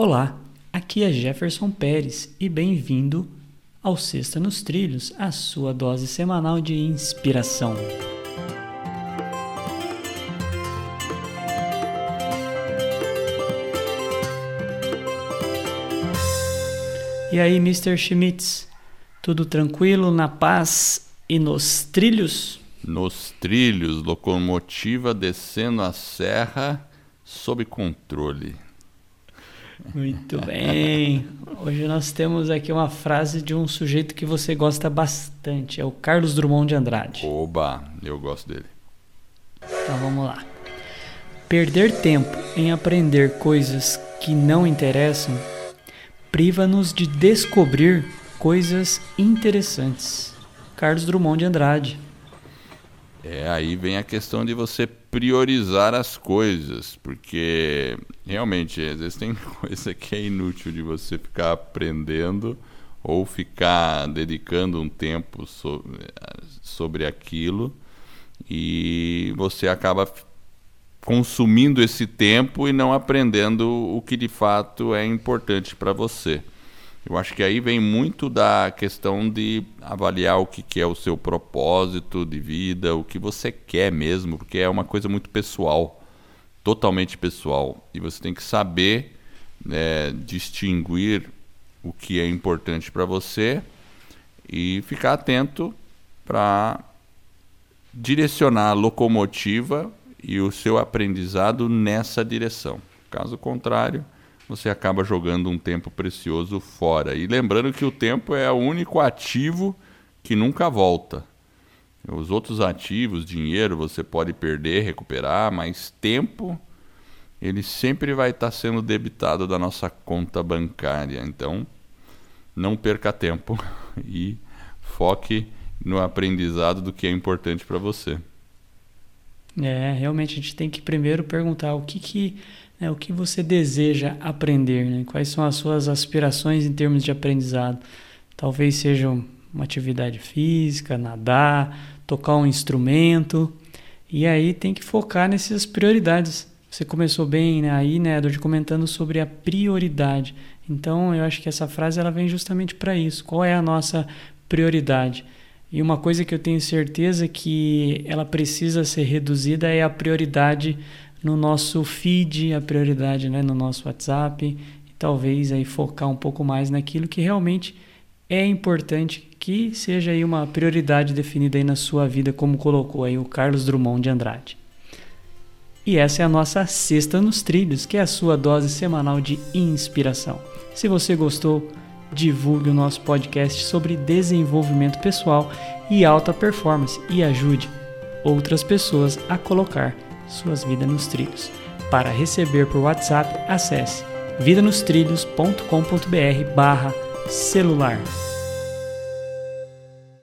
Olá, aqui é Jefferson Pérez e bem-vindo ao Sexta nos Trilhos, a sua dose semanal de inspiração. E aí, Mr. Schmitz, tudo tranquilo, na paz e nos trilhos? Nos trilhos, locomotiva descendo a serra sob controle. Muito bem. Hoje nós temos aqui uma frase de um sujeito que você gosta bastante, é o Carlos Drummond de Andrade. Oba, eu gosto dele. Então vamos lá. Perder tempo em aprender coisas que não interessam priva-nos de descobrir coisas interessantes. Carlos Drummond de Andrade. É, aí vem a questão de você priorizar as coisas, porque realmente, às vezes tem coisa que é inútil de você ficar aprendendo ou ficar dedicando um tempo sobre, sobre aquilo e você acaba consumindo esse tempo e não aprendendo o que de fato é importante para você. Eu acho que aí vem muito da questão de avaliar o que, que é o seu propósito de vida, o que você quer mesmo, porque é uma coisa muito pessoal, totalmente pessoal. E você tem que saber né, distinguir o que é importante para você e ficar atento para direcionar a locomotiva e o seu aprendizado nessa direção. Caso contrário, você acaba jogando um tempo precioso fora. E lembrando que o tempo é o único ativo que nunca volta. Os outros ativos, dinheiro, você pode perder, recuperar, mas tempo, ele sempre vai estar sendo debitado da nossa conta bancária. Então, não perca tempo e foque no aprendizado do que é importante para você. É, realmente a gente tem que primeiro perguntar o que, que né, o que você deseja aprender, né? quais são as suas aspirações em termos de aprendizado. Talvez seja uma atividade física, nadar, tocar um instrumento, e aí tem que focar nessas prioridades. Você começou bem né, aí, né, Edward, comentando sobre a prioridade. Então, eu acho que essa frase ela vem justamente para isso. Qual é a nossa prioridade? E uma coisa que eu tenho certeza que ela precisa ser reduzida é a prioridade no nosso feed, a prioridade né, no nosso WhatsApp, e talvez aí focar um pouco mais naquilo que realmente é importante que seja aí uma prioridade definida aí na sua vida, como colocou aí o Carlos Drummond de Andrade. E essa é a nossa Sexta nos Trilhos, que é a sua dose semanal de inspiração. Se você gostou, divulgue o nosso podcast sobre desenvolvimento pessoal e alta performance e ajude outras pessoas a colocar suas vidas nos trilhos. Para receber por WhatsApp, acesse vidanostrilhos.com.br barra celular.